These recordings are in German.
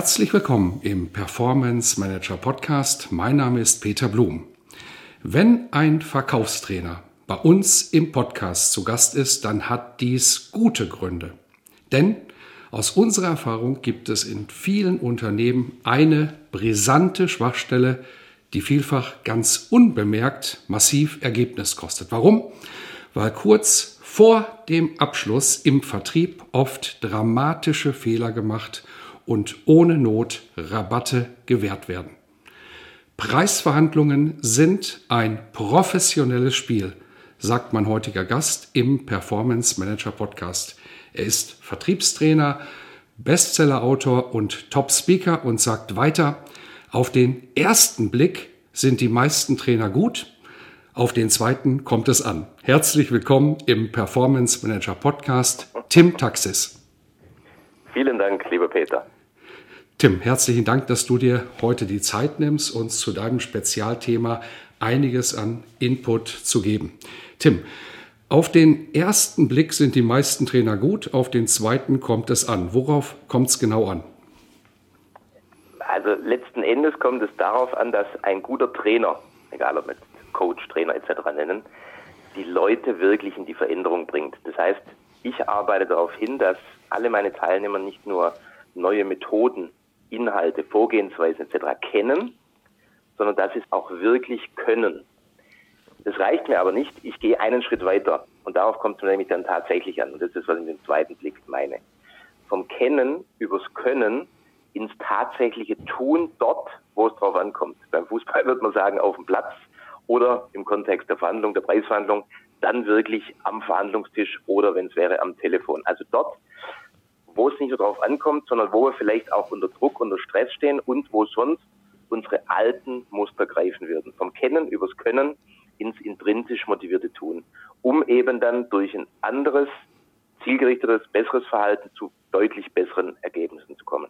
Herzlich willkommen im Performance Manager Podcast. Mein Name ist Peter Blum. Wenn ein Verkaufstrainer bei uns im Podcast zu Gast ist, dann hat dies gute Gründe. Denn aus unserer Erfahrung gibt es in vielen Unternehmen eine brisante Schwachstelle, die vielfach ganz unbemerkt massiv Ergebnis kostet. Warum? Weil kurz vor dem Abschluss im Vertrieb oft dramatische Fehler gemacht und ohne Not Rabatte gewährt werden. Preisverhandlungen sind ein professionelles Spiel, sagt mein heutiger Gast im Performance Manager Podcast. Er ist Vertriebstrainer, Bestsellerautor und Top-Speaker und sagt weiter, auf den ersten Blick sind die meisten Trainer gut, auf den zweiten kommt es an. Herzlich willkommen im Performance Manager Podcast, Tim Taxis. Vielen Dank, lieber Peter. Tim, herzlichen Dank, dass du dir heute die Zeit nimmst, uns zu deinem Spezialthema einiges an Input zu geben. Tim, auf den ersten Blick sind die meisten Trainer gut, auf den zweiten kommt es an. Worauf kommt es genau an? Also letzten Endes kommt es darauf an, dass ein guter Trainer, egal ob mit Coach, Trainer etc. nennen, die Leute wirklich in die Veränderung bringt. Das heißt, ich arbeite darauf hin, dass alle meine Teilnehmer nicht nur neue Methoden Inhalte, Vorgehensweisen etc. kennen, sondern dass sie es auch wirklich können. Das reicht mir aber nicht. Ich gehe einen Schritt weiter. Und darauf kommt es nämlich dann tatsächlich an. Und das ist, was ich mit dem zweiten Blick meine. Vom Kennen übers Können ins tatsächliche Tun dort, wo es drauf ankommt. Beim Fußball wird man sagen, auf dem Platz oder im Kontext der Verhandlung, der Preisverhandlung, dann wirklich am Verhandlungstisch oder wenn es wäre am Telefon. Also dort, wo es nicht nur darauf ankommt, sondern wo wir vielleicht auch unter Druck, unter Stress stehen und wo sonst unsere alten Muster greifen würden. Vom Kennen übers Können ins intrinsisch motivierte Tun, um eben dann durch ein anderes, zielgerichtetes, besseres Verhalten zu deutlich besseren Ergebnissen zu kommen.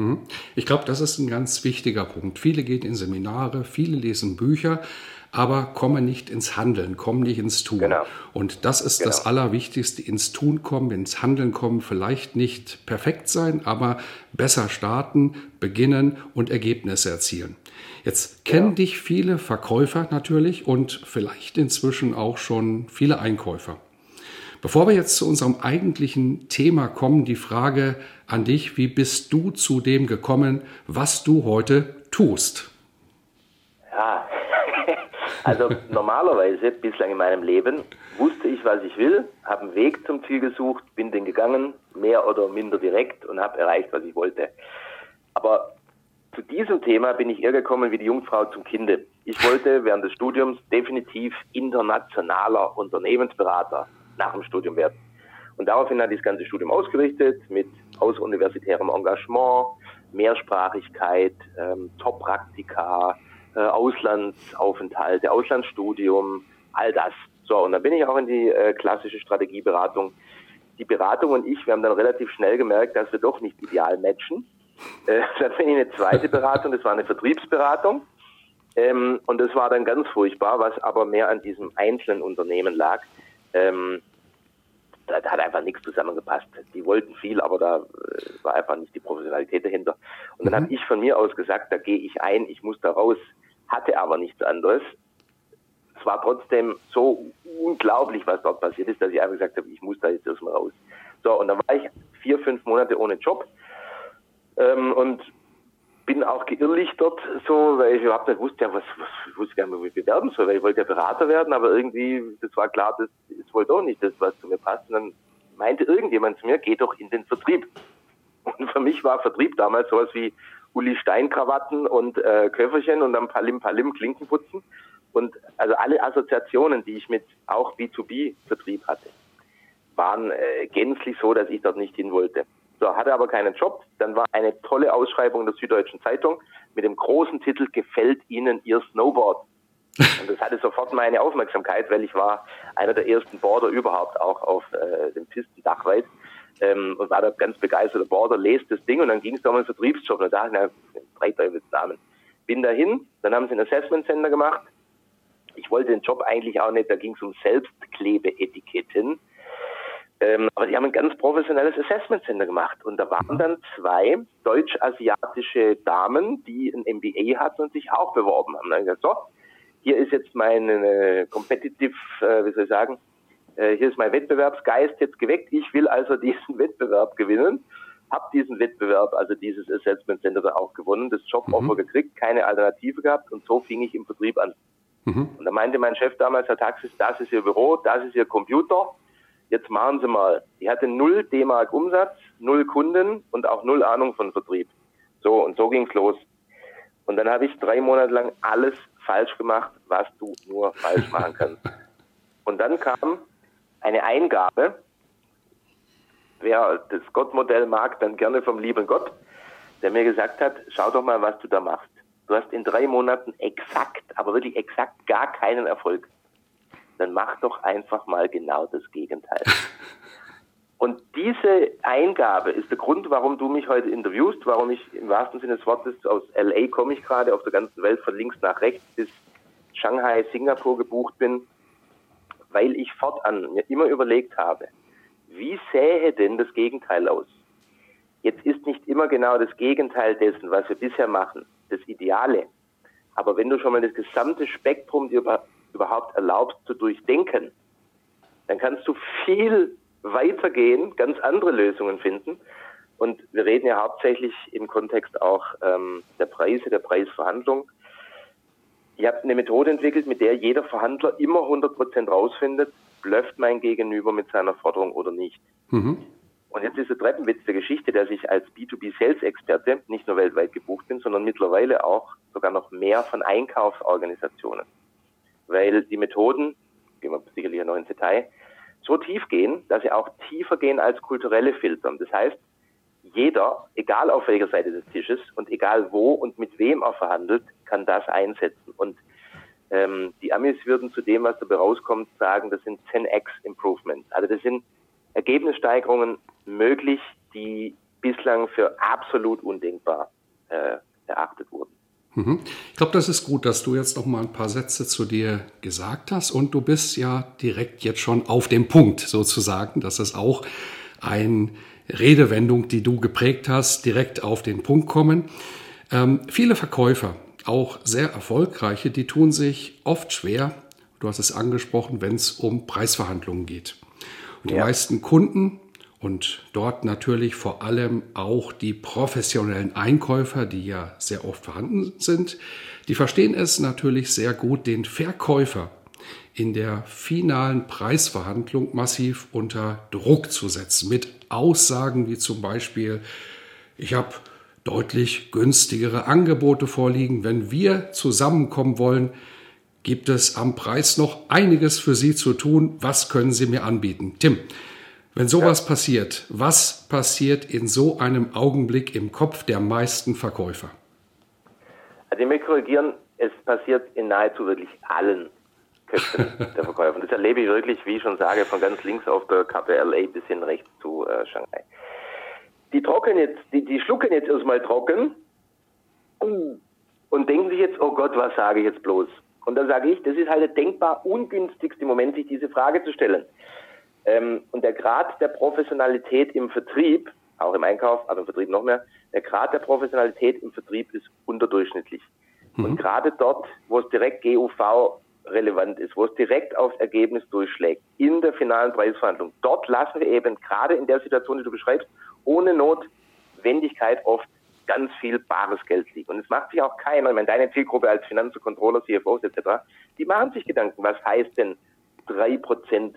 Hm. Ich glaube, das ist ein ganz wichtiger Punkt. Viele gehen in Seminare, viele lesen Bücher, aber kommen nicht ins Handeln, kommen nicht ins Tun. Genau. Und das ist genau. das Allerwichtigste, ins Tun kommen, ins Handeln kommen, vielleicht nicht perfekt sein, aber besser starten, beginnen und Ergebnisse erzielen. Jetzt kennen ja. dich viele Verkäufer natürlich und vielleicht inzwischen auch schon viele Einkäufer. Bevor wir jetzt zu unserem eigentlichen Thema kommen, die Frage an dich, wie bist du zu dem gekommen, was du heute tust? Ja, also normalerweise bislang in meinem Leben wusste ich, was ich will, habe einen Weg zum Ziel gesucht, bin den gegangen, mehr oder minder direkt und habe erreicht, was ich wollte. Aber zu diesem Thema bin ich eher gekommen wie die Jungfrau zum Kinde. Ich wollte während des Studiums definitiv internationaler Unternehmensberater nach dem Studium werden. Und daraufhin hat das ganze Studium ausgerichtet mit außeruniversitärem Engagement, Mehrsprachigkeit, ähm, Top-Praktika, äh, Auslandsaufenthalte, Auslandsstudium, all das. So, und dann bin ich auch in die äh, klassische Strategieberatung. Die Beratung und ich, wir haben dann relativ schnell gemerkt, dass wir doch nicht ideal matchen. Äh, dann bin ich eine zweite Beratung, das war eine Vertriebsberatung. Ähm, und das war dann ganz furchtbar, was aber mehr an diesem einzelnen Unternehmen lag. Ähm, da, da, hat einfach nichts zusammengepasst. Die wollten viel, aber da äh, war einfach nicht die Professionalität dahinter. Und dann mhm. habe ich von mir aus gesagt, da gehe ich ein, ich muss da raus, hatte aber nichts anderes. Es war trotzdem so unglaublich, was dort passiert ist, dass ich einfach gesagt habe, ich muss da jetzt erstmal raus. So, und dann war ich vier, fünf Monate ohne Job ähm, und bin auch geirrlichtert, so, weil ich überhaupt nicht wusste, ja, was, was ich wusste bewerben soll, weil ich wollte ja Berater werden, aber irgendwie, das war klar, das ist wohl doch nicht das, was zu mir passt. Und dann meinte irgendjemand zu mir, geh doch in den Vertrieb. Und für mich war Vertrieb damals sowas wie Uli Stein-Krawatten und äh, Köfferchen und dann Palim Palim Klinken putzen. Und also alle Assoziationen, die ich mit auch B2B-Vertrieb hatte. waren äh, gänzlich so, dass ich dort nicht hin wollte. So, hatte aber keinen Job. Dann war eine tolle Ausschreibung der Süddeutschen Zeitung mit dem großen Titel Gefällt Ihnen Ihr Snowboard? Und das hatte sofort meine Aufmerksamkeit, weil ich war einer der ersten Boarder überhaupt auch auf äh, dem Pistendach weit ähm, und war da ganz begeisterter Boarder, lest das Ding und dann ging es da um einen Vertriebsjob und da dachte ich, na, drei Teufelsnamen. Bin dahin, dann haben sie ein Assessment Center gemacht. Ich wollte den Job eigentlich auch nicht, da ging es um Selbstklebeetiketten. Ähm, aber die haben ein ganz professionelles Assessment Center gemacht. Und da waren dann zwei deutsch-asiatische Damen, die ein MBA hatten und sich auch beworben haben. Dann gesagt, so, hier ist jetzt mein äh, Competitive, äh, wie soll ich sagen, äh, hier ist mein Wettbewerbsgeist jetzt geweckt. Ich will also diesen Wettbewerb gewinnen. Hab diesen Wettbewerb, also dieses Assessment Center dann auch gewonnen, das Joboffer mhm. gekriegt, keine Alternative gehabt und so fing ich im Vertrieb an. Mhm. Und da meinte mein Chef damals, Herr Taxis, das ist Ihr Büro, das ist Ihr Computer jetzt machen Sie mal. Die hatte null D-Mark Umsatz, null Kunden und auch null Ahnung von Vertrieb. So, und so ging's los. Und dann habe ich drei Monate lang alles falsch gemacht, was du nur falsch machen kannst. Und dann kam eine Eingabe, wer das Gottmodell mag, dann gerne vom lieben Gott, der mir gesagt hat, schau doch mal, was du da machst. Du hast in drei Monaten exakt, aber wirklich exakt gar keinen Erfolg dann mach doch einfach mal genau das Gegenteil. Und diese Eingabe ist der Grund, warum du mich heute interviewst, warum ich im wahrsten Sinne des Wortes aus LA komme ich gerade auf der ganzen Welt von links nach rechts bis Shanghai, Singapur gebucht bin, weil ich fortan mir immer überlegt habe, wie sähe denn das Gegenteil aus? Jetzt ist nicht immer genau das Gegenteil dessen, was wir bisher machen, das Ideale. Aber wenn du schon mal das gesamte Spektrum dir überhaupt erlaubst zu durchdenken, dann kannst du viel weitergehen, ganz andere Lösungen finden. Und wir reden ja hauptsächlich im Kontext auch ähm, der Preise, der Preisverhandlung. Ich habe eine Methode entwickelt, mit der jeder Verhandler immer 100 Prozent rausfindet, blöfft mein Gegenüber mit seiner Forderung oder nicht. Mhm. Und jetzt ist der Treppenwitz der Geschichte, dass ich als B2B-Sales-Experte nicht nur weltweit gebucht bin, sondern mittlerweile auch sogar noch mehr von Einkaufsorganisationen weil die Methoden, gehen wir sicherlich noch ins Detail, so tief gehen, dass sie auch tiefer gehen als kulturelle Filter. Das heißt, jeder, egal auf welcher Seite des Tisches und egal wo und mit wem er verhandelt, kann das einsetzen. Und ähm, die Amis würden zu dem, was dabei rauskommt, sagen, das sind 10x Improvements. Also das sind Ergebnissteigerungen möglich, die bislang für absolut undenkbar äh, erachtet wurden. Mhm. Ich glaube, das ist gut, dass du jetzt noch mal ein paar Sätze zu dir gesagt hast und du bist ja direkt jetzt schon auf dem Punkt sozusagen. Das ist auch eine Redewendung, die du geprägt hast, direkt auf den Punkt kommen. Ähm, viele Verkäufer, auch sehr erfolgreiche, die tun sich oft schwer, du hast es angesprochen, wenn es um Preisverhandlungen geht. Und die ja. meisten Kunden und dort natürlich vor allem auch die professionellen Einkäufer, die ja sehr oft vorhanden sind, die verstehen es natürlich sehr gut, den Verkäufer in der finalen Preisverhandlung massiv unter Druck zu setzen. Mit Aussagen wie zum Beispiel, ich habe deutlich günstigere Angebote vorliegen. Wenn wir zusammenkommen wollen, gibt es am Preis noch einiges für Sie zu tun. Was können Sie mir anbieten? Tim, wenn sowas ja. passiert, was passiert in so einem Augenblick im Kopf der meisten Verkäufer? Also ich möchte korrigieren, es passiert in nahezu wirklich allen Köpfen der Verkäufer. Und das erlebe ich wirklich, wie ich schon sage, von ganz links auf der Karte LA bis hin rechts zu äh, Shanghai. Die trocken jetzt, die, die schlucken jetzt erstmal trocken und denken sich jetzt, oh Gott, was sage ich jetzt bloß? Und dann sage ich, das ist halt der denkbar ungünstigste Moment, sich diese Frage zu stellen. Ähm, und der Grad der Professionalität im Vertrieb, auch im Einkauf, aber im Vertrieb noch mehr, der Grad der Professionalität im Vertrieb ist unterdurchschnittlich. Mhm. Und gerade dort, wo es direkt GUV relevant ist, wo es direkt aufs Ergebnis durchschlägt, in der finalen Preisverhandlung, dort lassen wir eben gerade in der Situation, die du beschreibst, ohne Notwendigkeit oft ganz viel bares Geld liegen. Und es macht sich auch keiner, ich meine, deine Zielgruppe als Finanz- und Controller, CFOs etc., die machen sich Gedanken, was heißt denn drei Prozent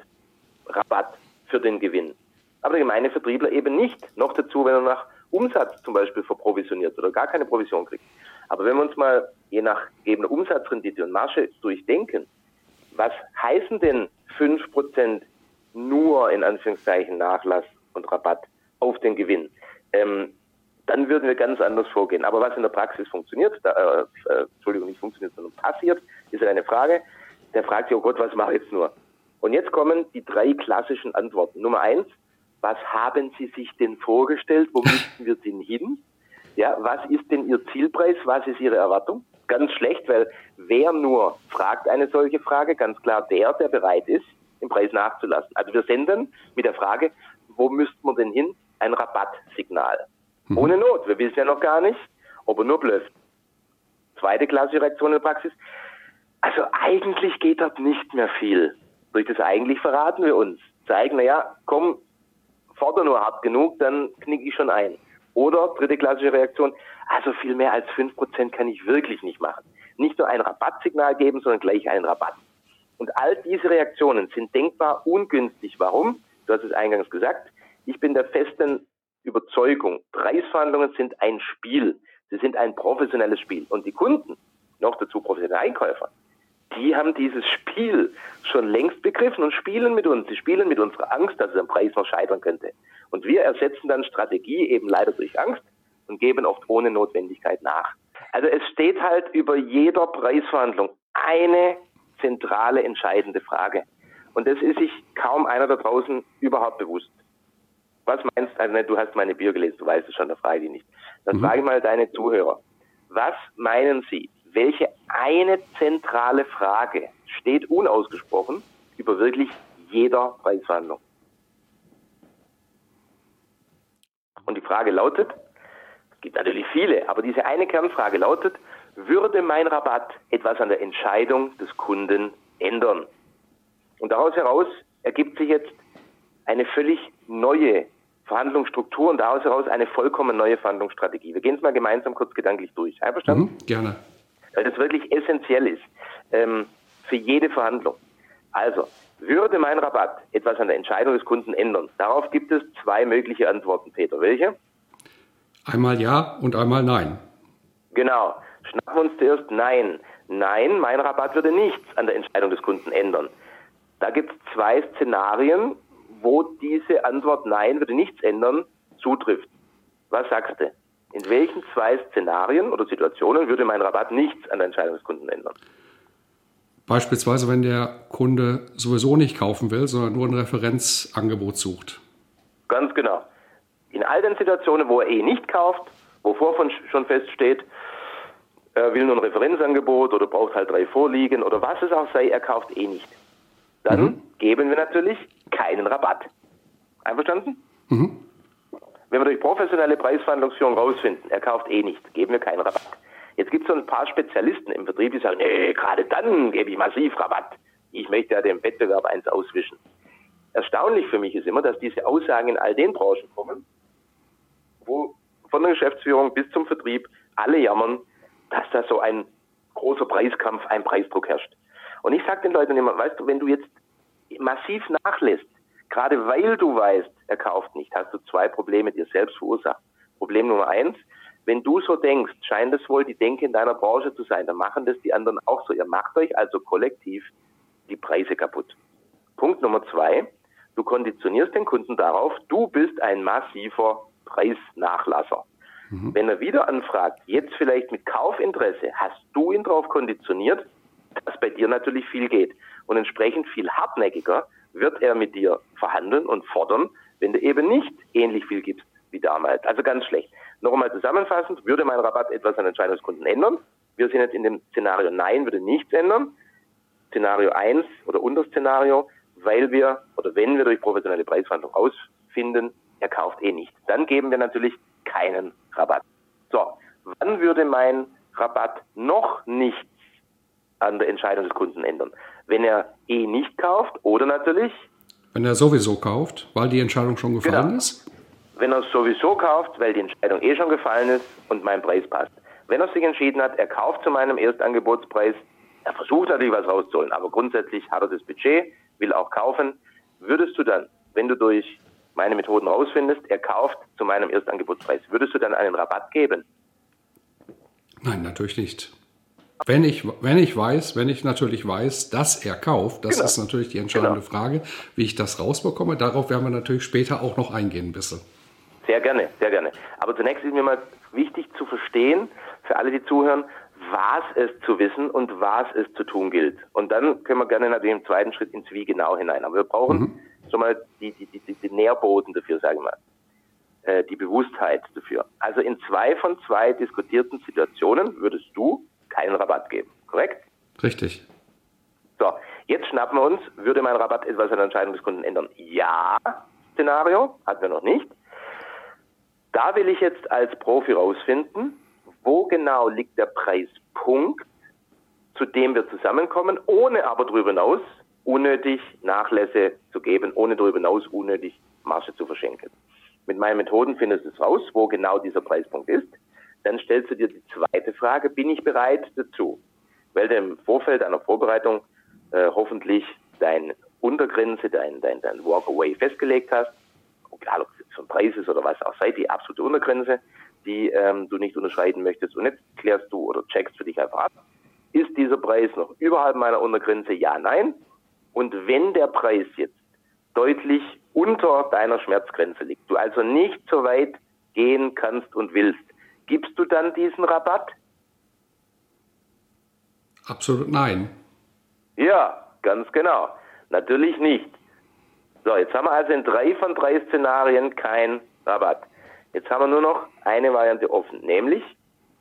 Rabatt für den Gewinn. Aber der gemeine Vertriebler eben nicht. Noch dazu, wenn er nach Umsatz zum Beispiel verprovisioniert oder gar keine Provision kriegt. Aber wenn wir uns mal je nach gegebener Umsatzrendite und Marge durchdenken, was heißen denn 5% nur in Anführungszeichen Nachlass und Rabatt auf den Gewinn. Ähm, dann würden wir ganz anders vorgehen. Aber was in der Praxis funktioniert, da, äh, äh, Entschuldigung, nicht funktioniert, sondern passiert, ist eine Frage. Der fragt sich, oh Gott, was mache ich jetzt nur? Und jetzt kommen die drei klassischen Antworten. Nummer eins, was haben Sie sich denn vorgestellt? Wo müssten wir denn hin? Ja, was ist denn Ihr Zielpreis? Was ist Ihre Erwartung? Ganz schlecht, weil wer nur fragt eine solche Frage, ganz klar der, der bereit ist, den Preis nachzulassen. Also wir senden mit der Frage, wo müssten wir denn hin? Ein Rabattsignal. Mhm. Ohne Not. Wir wissen ja noch gar nicht, ob er nur blöft. Zweite klassische Reaktion in der Praxis. Also eigentlich geht dort nicht mehr viel. Durch das eigentlich verraten wir uns. Zeigen, naja, komm, fordere nur hart genug, dann knicke ich schon ein. Oder dritte klassische Reaktion, also viel mehr als fünf Prozent kann ich wirklich nicht machen. Nicht nur ein Rabattsignal geben, sondern gleich einen Rabatt. Und all diese Reaktionen sind denkbar ungünstig. Warum? Du hast es eingangs gesagt. Ich bin der festen Überzeugung, Preisverhandlungen sind ein Spiel. Sie sind ein professionelles Spiel. Und die Kunden, noch dazu professionelle Einkäufer, die haben dieses Spiel schon längst begriffen und spielen mit uns. Sie spielen mit unserer Angst, dass es am Preis noch scheitern könnte. Und wir ersetzen dann Strategie eben leider durch Angst und geben oft ohne Notwendigkeit nach. Also es steht halt über jeder Preisverhandlung eine zentrale, entscheidende Frage. Und das ist sich kaum einer da draußen überhaupt bewusst. Was meinst du, also du hast meine Bier gelesen, du weißt es schon, da frage ich dich nicht. Dann mhm. frage ich mal deine Zuhörer. Was meinen Sie, welche eine zentrale Frage steht unausgesprochen über wirklich jeder Preisverhandlung? Und die Frage lautet, es gibt natürlich viele, aber diese eine Kernfrage lautet, würde mein Rabatt etwas an der Entscheidung des Kunden ändern? Und daraus heraus ergibt sich jetzt eine völlig neue Verhandlungsstruktur und daraus heraus eine vollkommen neue Verhandlungsstrategie. Wir gehen es mal gemeinsam kurz gedanklich durch. Einverstanden? Mhm, gerne. Weil das wirklich essentiell ist ähm, für jede Verhandlung. Also, würde mein Rabatt etwas an der Entscheidung des Kunden ändern? Darauf gibt es zwei mögliche Antworten, Peter. Welche? Einmal ja und einmal nein. Genau. Schnappen wir uns zuerst nein. Nein, mein Rabatt würde nichts an der Entscheidung des Kunden ändern. Da gibt es zwei Szenarien, wo diese Antwort Nein würde nichts ändern, zutrifft. Was sagst du? In welchen zwei Szenarien oder Situationen würde mein Rabatt nichts an der Entscheidung des Kunden ändern? Beispielsweise, wenn der Kunde sowieso nicht kaufen will, sondern nur ein Referenzangebot sucht. Ganz genau. In all den Situationen, wo er eh nicht kauft, wovor schon feststeht, er will nur ein Referenzangebot oder braucht halt drei Vorliegen oder was es auch sei, er kauft eh nicht. Dann mhm. geben wir natürlich keinen Rabatt. Einverstanden? Mhm. Wenn wir durch professionelle Preisverhandlungsführung rausfinden, er kauft eh nicht, geben wir keinen Rabatt. Jetzt gibt es so ein paar Spezialisten im Betrieb, die sagen, nee, gerade dann gebe ich massiv Rabatt. Ich möchte ja dem Wettbewerb eins auswischen. Erstaunlich für mich ist immer, dass diese Aussagen in all den Branchen kommen, wo von der Geschäftsführung bis zum Vertrieb alle jammern, dass da so ein großer Preiskampf, ein Preisdruck herrscht. Und ich sage den Leuten immer, weißt du, wenn du jetzt massiv nachlässt, gerade weil du weißt, er kauft nicht, hast du zwei Probleme dir selbst verursacht. Problem Nummer eins, wenn du so denkst, scheint es wohl die Denke in deiner Branche zu sein, dann machen das die anderen auch so. Ihr macht euch also kollektiv die Preise kaputt. Punkt Nummer zwei, du konditionierst den Kunden darauf, du bist ein massiver Preisnachlasser. Mhm. Wenn er wieder anfragt, jetzt vielleicht mit Kaufinteresse, hast du ihn darauf konditioniert, dass bei dir natürlich viel geht. Und entsprechend viel hartnäckiger wird er mit dir verhandeln und fordern, wenn du eben nicht ähnlich viel gibst wie damals. Also ganz schlecht. Noch einmal zusammenfassend, würde mein Rabatt etwas an Entscheidungskunden ändern? Wir sind jetzt in dem Szenario Nein, würde nichts ändern. Szenario 1 oder Unterszenario, weil wir oder wenn wir durch professionelle Preisverhandlung ausfinden, er kauft eh nicht. Dann geben wir natürlich keinen Rabatt. So, wann würde mein Rabatt noch nichts an der Entscheidung des Kunden ändern. Wenn er eh nicht kauft oder natürlich. Wenn er sowieso kauft, weil die Entscheidung schon gefallen genau. ist? Wenn er sowieso kauft, weil die Entscheidung eh schon gefallen ist und mein Preis passt. Wenn er sich entschieden hat, er kauft zu meinem Erstangebotspreis, er versucht natürlich was rauszuholen, aber grundsätzlich hat er das Budget, will auch kaufen, würdest du dann, wenn du durch meine Methoden rausfindest, er kauft zu meinem Erstangebotspreis, würdest du dann einen Rabatt geben? Nein, natürlich nicht. Wenn ich, wenn ich weiß, wenn ich natürlich weiß, dass er kauft, das genau. ist natürlich die entscheidende genau. Frage, wie ich das rausbekomme. Darauf werden wir natürlich später auch noch eingehen, bitte. Sehr gerne, sehr gerne. Aber zunächst ist mir mal wichtig zu verstehen, für alle, die zuhören, was es zu wissen und was es zu tun gilt. Und dann können wir gerne natürlich im zweiten Schritt ins Wie genau hinein. Aber wir brauchen mhm. schon mal die, die, die, die Nährboden dafür, sagen wir mal. Äh, die Bewusstheit dafür. Also in zwei von zwei diskutierten Situationen würdest du keinen Rabatt geben, korrekt? Richtig. So, jetzt schnappen wir uns, würde mein Rabatt etwas an der Entscheidung des Kunden ändern? Ja, Szenario, hatten wir noch nicht. Da will ich jetzt als Profi rausfinden, wo genau liegt der Preispunkt, zu dem wir zusammenkommen, ohne aber darüber hinaus unnötig Nachlässe zu geben, ohne darüber hinaus unnötig Marge zu verschenken. Mit meinen Methoden findest du es raus, wo genau dieser Preispunkt ist. Dann stellst du dir die zweite Frage, bin ich bereit dazu? Weil du im Vorfeld einer Vorbereitung äh, hoffentlich deine Untergrenze, dein, dein, dein Walkaway festgelegt hast, egal ob es jetzt von Preis ist oder was auch sei, die absolute Untergrenze, die ähm, du nicht unterschreiten möchtest. Und jetzt klärst du oder checkst für dich einfach ab, ist dieser Preis noch überhalb meiner Untergrenze? Ja, nein. Und wenn der Preis jetzt deutlich unter deiner Schmerzgrenze liegt, du also nicht so weit gehen kannst und willst, gibst du dann diesen Rabatt? Absolut nein. Ja, ganz genau. Natürlich nicht. So, jetzt haben wir also in drei von drei Szenarien kein Rabatt. Jetzt haben wir nur noch eine Variante offen, nämlich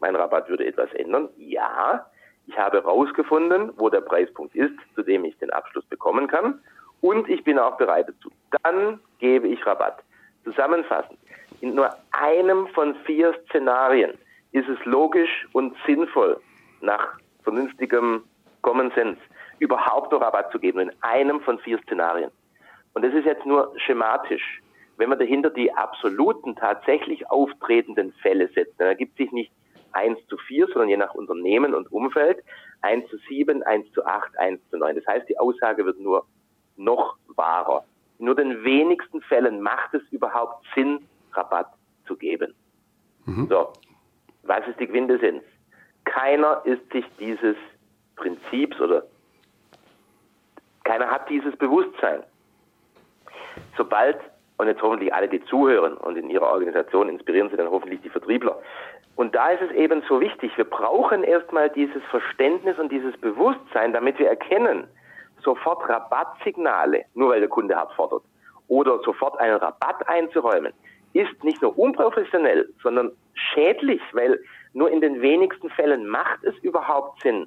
mein Rabatt würde etwas ändern. Ja, ich habe herausgefunden, wo der Preispunkt ist, zu dem ich den Abschluss bekommen kann und ich bin auch bereit dazu. Dann gebe ich Rabatt. Zusammenfassend, in nur einem von vier Szenarien ist es logisch und sinnvoll, nach vernünftigem Common Sense, überhaupt noch Rabatt zu geben, in einem von vier Szenarien. Und das ist jetzt nur schematisch. Wenn man dahinter die absoluten, tatsächlich auftretenden Fälle setzt, dann ergibt sich nicht 1 zu 4, sondern je nach Unternehmen und Umfeld 1 zu 7, 1 zu 8, 1 zu 9. Das heißt, die Aussage wird nur noch wahrer. In nur den wenigsten Fällen macht es überhaupt Sinn, Rabatt zu geben. Mhm. So, was ist die Quintessenz? Keiner ist sich dieses Prinzips oder keiner hat dieses Bewusstsein. Sobald, und jetzt hoffentlich alle, die zuhören und in ihrer Organisation inspirieren sie dann hoffentlich die Vertriebler. Und da ist es eben so wichtig, wir brauchen erstmal dieses Verständnis und dieses Bewusstsein, damit wir erkennen, sofort Rabattsignale, nur weil der Kunde abfordert, oder sofort einen Rabatt einzuräumen, ist nicht nur unprofessionell, sondern schädlich, weil nur in den wenigsten Fällen macht es überhaupt Sinn,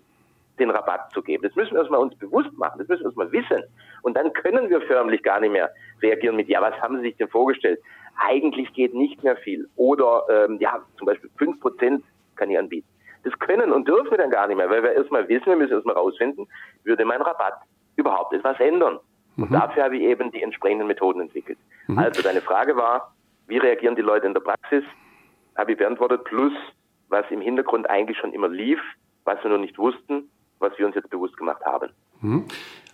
den Rabatt zu geben. Das müssen wir erstmal uns bewusst machen, das müssen wir erstmal wissen. Und dann können wir förmlich gar nicht mehr reagieren mit, ja, was haben Sie sich denn vorgestellt? Eigentlich geht nicht mehr viel. Oder, ähm, ja, zum Beispiel fünf Prozent kann ich anbieten. Das können und dürfen wir dann gar nicht mehr, weil wir erstmal wissen, wir müssen erstmal rausfinden, würde mein Rabatt überhaupt etwas ändern. Und mhm. dafür habe ich eben die entsprechenden Methoden entwickelt. Mhm. Also deine Frage war, wie reagieren die Leute in der Praxis? Habe ich beantwortet, plus was im Hintergrund eigentlich schon immer lief, was wir nur nicht wussten, was wir uns jetzt bewusst gemacht haben. Mhm.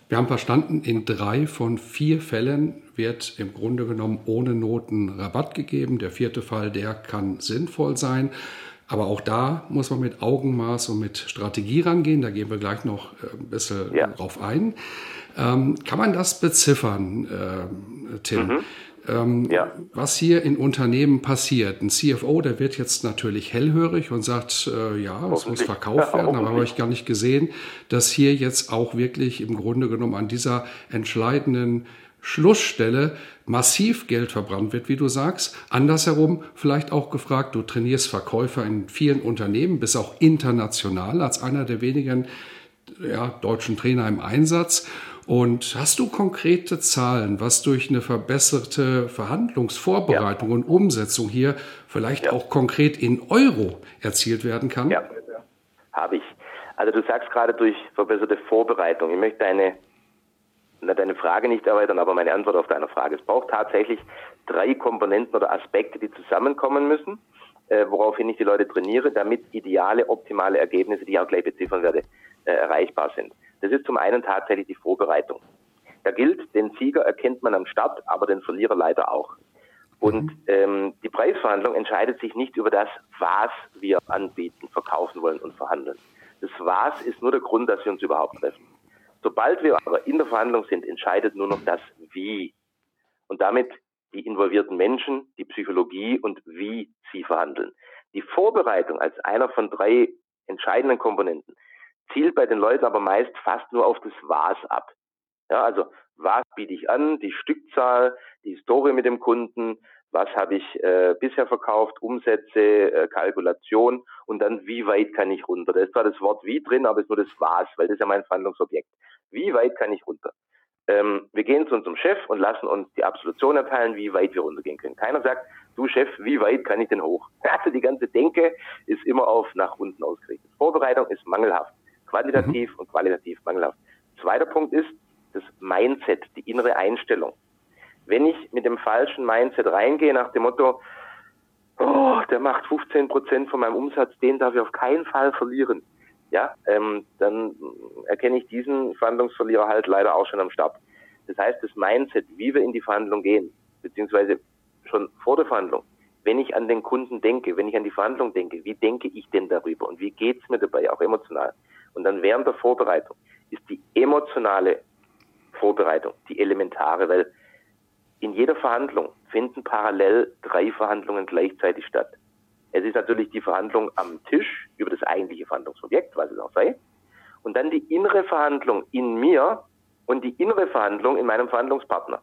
Wir haben verstanden, in drei von vier Fällen wird im Grunde genommen ohne Noten Rabatt gegeben. Der vierte Fall, der kann sinnvoll sein. Aber auch da muss man mit Augenmaß und mit Strategie rangehen. Da gehen wir gleich noch äh, ein bisschen ja. drauf ein. Ähm, kann man das beziffern, äh, Tim? Mhm. Ähm, ja. Was hier in Unternehmen passiert. Ein CFO, der wird jetzt natürlich hellhörig und sagt, äh, ja, es muss verkauft werden, aber habe ich gar nicht gesehen, dass hier jetzt auch wirklich im Grunde genommen an dieser entscheidenden Schlussstelle massiv Geld verbrannt wird, wie du sagst. Andersherum vielleicht auch gefragt, du trainierst Verkäufer in vielen Unternehmen, bist auch international als einer der wenigen ja, deutschen Trainer im Einsatz. Und hast du konkrete Zahlen, was durch eine verbesserte Verhandlungsvorbereitung ja. und Umsetzung hier vielleicht ja. auch konkret in Euro erzielt werden kann? Ja, habe ich. Also du sagst gerade durch verbesserte Vorbereitung. Ich möchte deine deine Frage nicht erweitern, aber meine Antwort auf deine Frage. Es braucht tatsächlich drei Komponenten oder Aspekte, die zusammenkommen müssen, äh, woraufhin ich die Leute trainiere, damit ideale, optimale Ergebnisse, die ich auch gleich beziffern werde, äh, erreichbar sind. Das ist zum einen tatsächlich die Vorbereitung. Da gilt, den Sieger erkennt man am Start, aber den Verlierer leider auch. Und mhm. ähm, die Preisverhandlung entscheidet sich nicht über das, was wir anbieten, verkaufen wollen und verhandeln, Das Was ist nur der Grund, dass wir uns überhaupt treffen. Sobald wir aber in der Verhandlung sind, entscheidet nur noch das Wie. Und damit die involvierten Menschen, die Psychologie und wie sie verhandeln. Die Vorbereitung als einer von drei entscheidenden Komponenten zielt bei den Leuten aber meist fast nur auf das Was ab. Ja, also was biete ich an, die Stückzahl, die Historie mit dem Kunden, was habe ich äh, bisher verkauft, Umsätze, äh, Kalkulation und dann wie weit kann ich runter. Da ist zwar das Wort wie drin, aber es ist nur das was, weil das ist ja mein Verhandlungsobjekt. Wie weit kann ich runter? Ähm, wir gehen zu unserem Chef und lassen uns die Absolution erteilen, wie weit wir runtergehen können. Keiner sagt, du Chef, wie weit kann ich denn hoch? Also die ganze Denke ist immer auf nach unten ausgerichtet. Vorbereitung ist mangelhaft, quantitativ mhm. und qualitativ mangelhaft. Zweiter Punkt ist das Mindset, die innere Einstellung. Wenn ich mit dem falschen Mindset reingehe, nach dem Motto, oh, der macht 15 Prozent von meinem Umsatz, den darf ich auf keinen Fall verlieren, ja, ähm, dann erkenne ich diesen Verhandlungsverlierer halt leider auch schon am Start. Das heißt, das Mindset, wie wir in die Verhandlung gehen, beziehungsweise schon vor der Verhandlung, wenn ich an den Kunden denke, wenn ich an die Verhandlung denke, wie denke ich denn darüber und wie geht's mir dabei, auch emotional? Und dann während der Vorbereitung ist die emotionale Vorbereitung die elementare, weil in jeder Verhandlung finden parallel drei Verhandlungen gleichzeitig statt. Es ist natürlich die Verhandlung am Tisch über das eigentliche Verhandlungsobjekt, was es auch sei. Und dann die innere Verhandlung in mir und die innere Verhandlung in meinem Verhandlungspartner.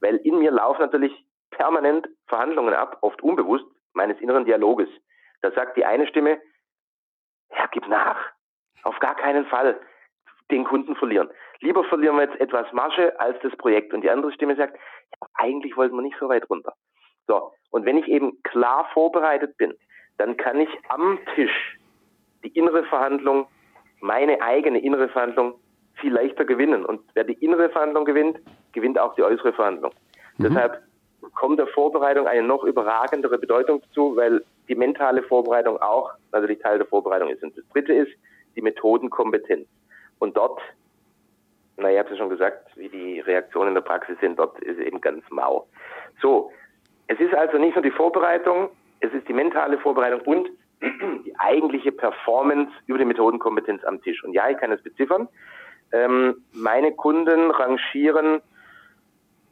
Weil in mir laufen natürlich permanent Verhandlungen ab, oft unbewusst, meines inneren Dialoges. Da sagt die eine Stimme, gib nach. Auf gar keinen Fall den Kunden verlieren. Lieber verlieren wir jetzt etwas Marge als das Projekt. Und die andere Stimme sagt, ja, eigentlich wollten wir nicht so weit runter. So. Und wenn ich eben klar vorbereitet bin, dann kann ich am Tisch die innere Verhandlung, meine eigene innere Verhandlung viel leichter gewinnen. Und wer die innere Verhandlung gewinnt, gewinnt auch die äußere Verhandlung. Mhm. Deshalb kommt der Vorbereitung eine noch überragendere Bedeutung zu, weil die mentale Vorbereitung auch natürlich Teil der Vorbereitung ist. Und das dritte ist die Methodenkompetenz. Und dort, naja, ich habe es ja schon gesagt, wie die Reaktionen in der Praxis sind, dort ist eben ganz mau. So, es ist also nicht nur die Vorbereitung, es ist die mentale Vorbereitung und die eigentliche Performance über die Methodenkompetenz am Tisch. Und ja, ich kann es beziffern. Ähm, meine Kunden rangieren,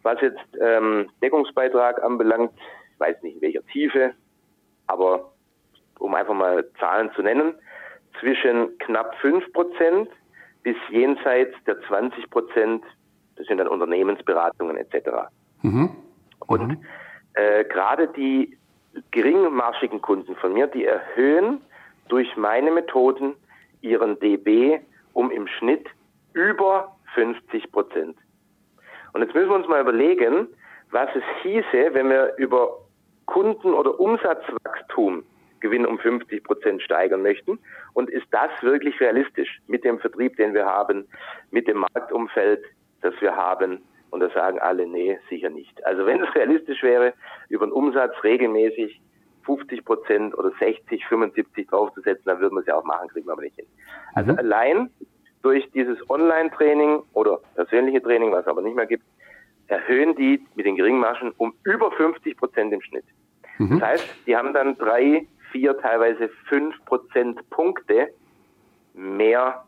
was jetzt ähm, Deckungsbeitrag anbelangt, ich weiß nicht in welcher Tiefe, aber um einfach mal Zahlen zu nennen, zwischen knapp fünf Prozent bis jenseits der 20 Prozent, das sind dann Unternehmensberatungen etc. Mhm. Und mhm. äh, gerade die geringmarschigen Kunden von mir, die erhöhen durch meine Methoden ihren DB um im Schnitt über 50 Prozent. Und jetzt müssen wir uns mal überlegen, was es hieße, wenn wir über Kunden- oder Umsatzwachstum Gewinn um 50 Prozent steigern möchten. Und ist das wirklich realistisch mit dem Vertrieb, den wir haben, mit dem Marktumfeld, das wir haben? Und da sagen alle, nee, sicher nicht. Also wenn es realistisch wäre, über den Umsatz regelmäßig 50 Prozent oder 60, 75 draufzusetzen, dann würden wir es ja auch machen, kriegen wir aber nicht hin. Also mhm. allein durch dieses Online-Training oder persönliche Training, was es aber nicht mehr gibt, erhöhen die mit den geringen Margen um über 50 Prozent im Schnitt. Mhm. Das heißt, die haben dann drei vier, teilweise fünf Prozentpunkte mehr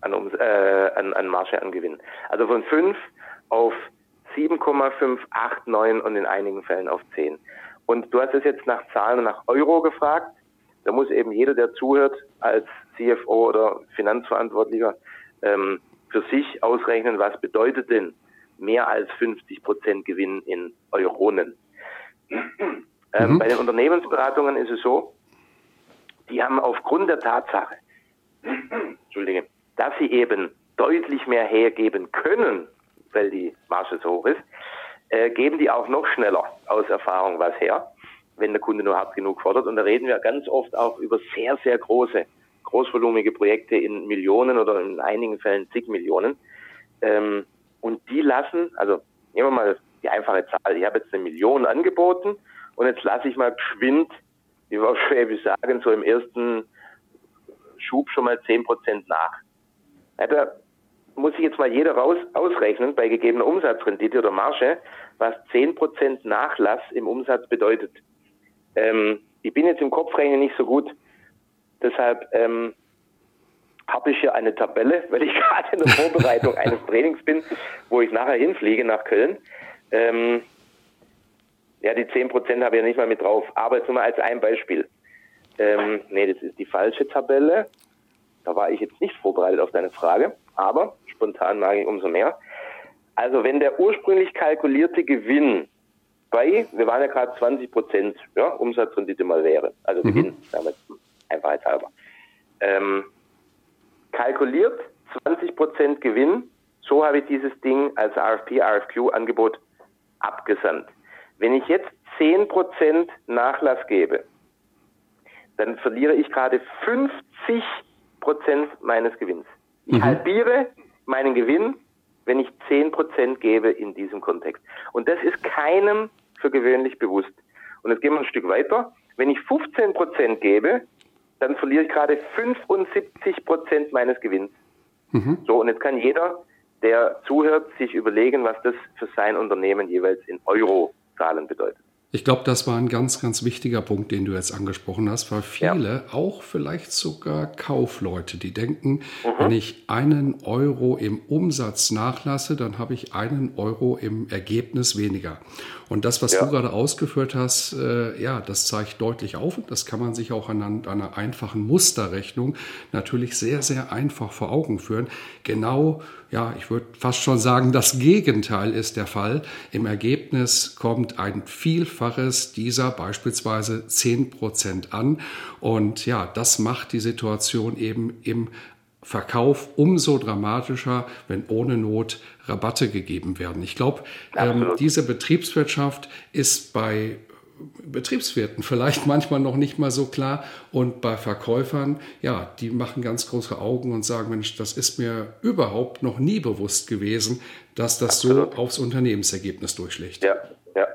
an, äh, an, an Marge an Gewinn. Also von fünf auf 7,589 und in einigen Fällen auf 10. Und du hast es jetzt nach Zahlen und nach Euro gefragt. Da muss eben jeder, der zuhört, als CFO oder Finanzverantwortlicher ähm, für sich ausrechnen, was bedeutet denn mehr als 50 Prozent Gewinn in Euronen. Ähm, mhm. Bei den Unternehmensberatungen ist es so, die haben aufgrund der Tatsache, Entschuldige, dass sie eben deutlich mehr hergeben können, weil die Marge so hoch ist, äh, geben die auch noch schneller aus Erfahrung was her, wenn der Kunde nur hart genug fordert. Und da reden wir ganz oft auch über sehr, sehr große, großvolumige Projekte in Millionen oder in einigen Fällen zig Millionen. Ähm, und die lassen, also nehmen wir mal die einfache Zahl, ich habe jetzt eine Million angeboten und jetzt lasse ich mal geschwind, wie wir auf Schwäbisch sagen, so im ersten Schub schon mal zehn Prozent nach. Ja, da muss sich jetzt mal jeder raus ausrechnen bei gegebener Umsatzrendite oder Marge, was zehn Prozent Nachlass im Umsatz bedeutet. Ähm, ich bin jetzt im Kopfrechnen nicht so gut. Deshalb ähm, habe ich hier eine Tabelle, weil ich gerade in der Vorbereitung eines Trainings bin, wo ich nachher hinfliege nach Köln. Ähm, ja, die 10% habe ich ja nicht mal mit drauf, aber jetzt nur mal als ein Beispiel. Ähm, nee, das ist die falsche Tabelle. Da war ich jetzt nicht vorbereitet auf deine Frage, aber spontan mag ich umso mehr. Also wenn der ursprünglich kalkulierte Gewinn bei, wir waren ja gerade 20 Prozent ja, Umsatzrendite mal wäre, also mhm. Gewinn, damit einfachheitshalber. Ähm, kalkuliert 20 Prozent Gewinn, so habe ich dieses Ding als RFP, RFQ-Angebot abgesandt. Wenn ich jetzt 10 Prozent Nachlass gebe, dann verliere ich gerade 50 Prozent meines Gewinns. Ich mhm. halbiere meinen Gewinn, wenn ich 10 Prozent gebe in diesem Kontext. Und das ist keinem für gewöhnlich bewusst. Und jetzt gehen wir ein Stück weiter. Wenn ich 15 Prozent gebe, dann verliere ich gerade 75 Prozent meines Gewinns. Mhm. So, und jetzt kann jeder, der zuhört, sich überlegen, was das für sein Unternehmen jeweils in Euro-Zahlen bedeutet. Ich glaube, das war ein ganz, ganz wichtiger Punkt, den du jetzt angesprochen hast, weil viele, ja. auch vielleicht sogar Kaufleute, die denken, mhm. wenn ich einen Euro im Umsatz nachlasse, dann habe ich einen Euro im Ergebnis weniger. Und das, was ja. du gerade ausgeführt hast, äh, ja, das zeigt deutlich auf. Das kann man sich auch anhand einer einfachen Musterrechnung natürlich sehr, sehr einfach vor Augen führen. Genau ja, ich würde fast schon sagen, das Gegenteil ist der Fall. Im Ergebnis kommt ein Vielfaches dieser beispielsweise 10% an. Und ja, das macht die Situation eben im Verkauf umso dramatischer, wenn ohne Not Rabatte gegeben werden. Ich glaube, ähm, diese Betriebswirtschaft ist bei Betriebswirten vielleicht manchmal noch nicht mal so klar. Und bei Verkäufern, ja, die machen ganz große Augen und sagen, Mensch, das ist mir überhaupt noch nie bewusst gewesen, dass das Absolut. so aufs Unternehmensergebnis durchschlägt. Ja, ja.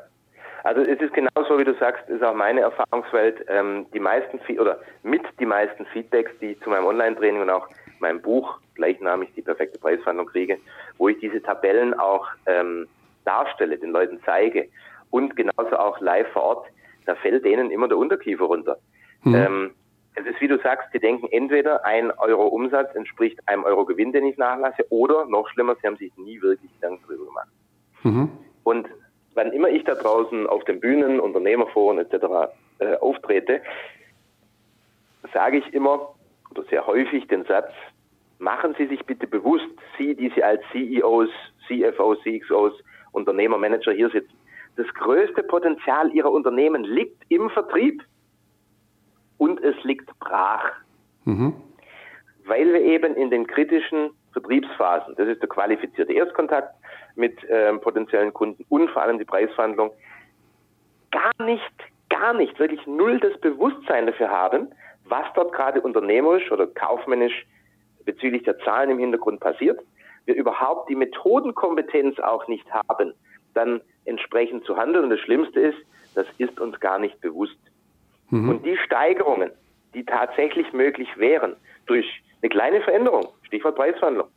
Also es ist genauso, wie du sagst, ist auch meine Erfahrungswelt. Ähm, die meisten oder mit die meisten Feedbacks, die zu meinem Online-Training und auch meinem Buch gleichnamig die perfekte Preisverhandlung kriege, wo ich diese Tabellen auch ähm, darstelle, den Leuten zeige und genauso auch live vor Ort, da fällt denen immer der Unterkiefer runter. Mhm. Ähm, es ist wie du sagst, die denken entweder ein Euro Umsatz entspricht einem Euro Gewinn, den ich nachlasse, oder noch schlimmer, sie haben sich nie wirklich Gedanken darüber gemacht. Mhm. Und wann immer ich da draußen auf den Bühnen, Unternehmerforen etc. Äh, auftrete, sage ich immer oder sehr häufig den Satz, machen Sie sich bitte bewusst, Sie, die Sie als CEOs, CFOs, CXOs, Unternehmer, Manager hier sitzen, das größte Potenzial ihrer Unternehmen liegt im Vertrieb und es liegt brach. Mhm. Weil wir eben in den kritischen Vertriebsphasen, das ist der qualifizierte Erstkontakt mit äh, potenziellen Kunden und vor allem die Preisverhandlung, gar nicht, gar nicht, wirklich null das Bewusstsein dafür haben, was dort gerade unternehmerisch oder kaufmännisch bezüglich der Zahlen im Hintergrund passiert. Wir überhaupt die Methodenkompetenz auch nicht haben, dann entsprechend zu handeln. Und das Schlimmste ist, das ist uns gar nicht bewusst. Mhm. Und die Steigerungen, die tatsächlich möglich wären durch eine kleine Veränderung, Stichwort Preisverhandlung,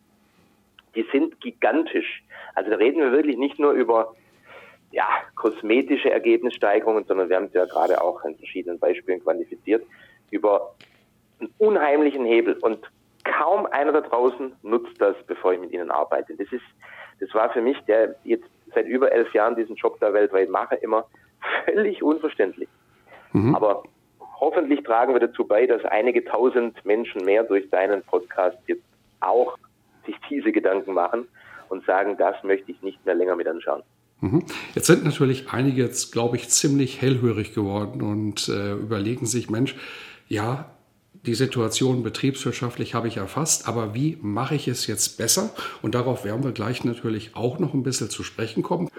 die sind gigantisch. Also da reden wir wirklich nicht nur über ja, kosmetische Ergebnissteigerungen, sondern wir haben es ja gerade auch an verschiedenen Beispielen quantifiziert, über einen unheimlichen Hebel. Und kaum einer da draußen nutzt das, bevor ich mit ihnen arbeite. Das ist, das war für mich, der jetzt seit über elf Jahren diesen Job da weltweit mache, immer völlig unverständlich. Mhm. Aber hoffentlich tragen wir dazu bei, dass einige tausend Menschen mehr durch deinen Podcast jetzt auch sich diese Gedanken machen und sagen, das möchte ich nicht mehr länger mit anschauen. Mhm. Jetzt sind natürlich einige jetzt, glaube ich, ziemlich hellhörig geworden und äh, überlegen sich, Mensch, ja, die Situation betriebswirtschaftlich habe ich erfasst, aber wie mache ich es jetzt besser? Und darauf werden wir gleich natürlich auch noch ein bisschen zu sprechen kommen.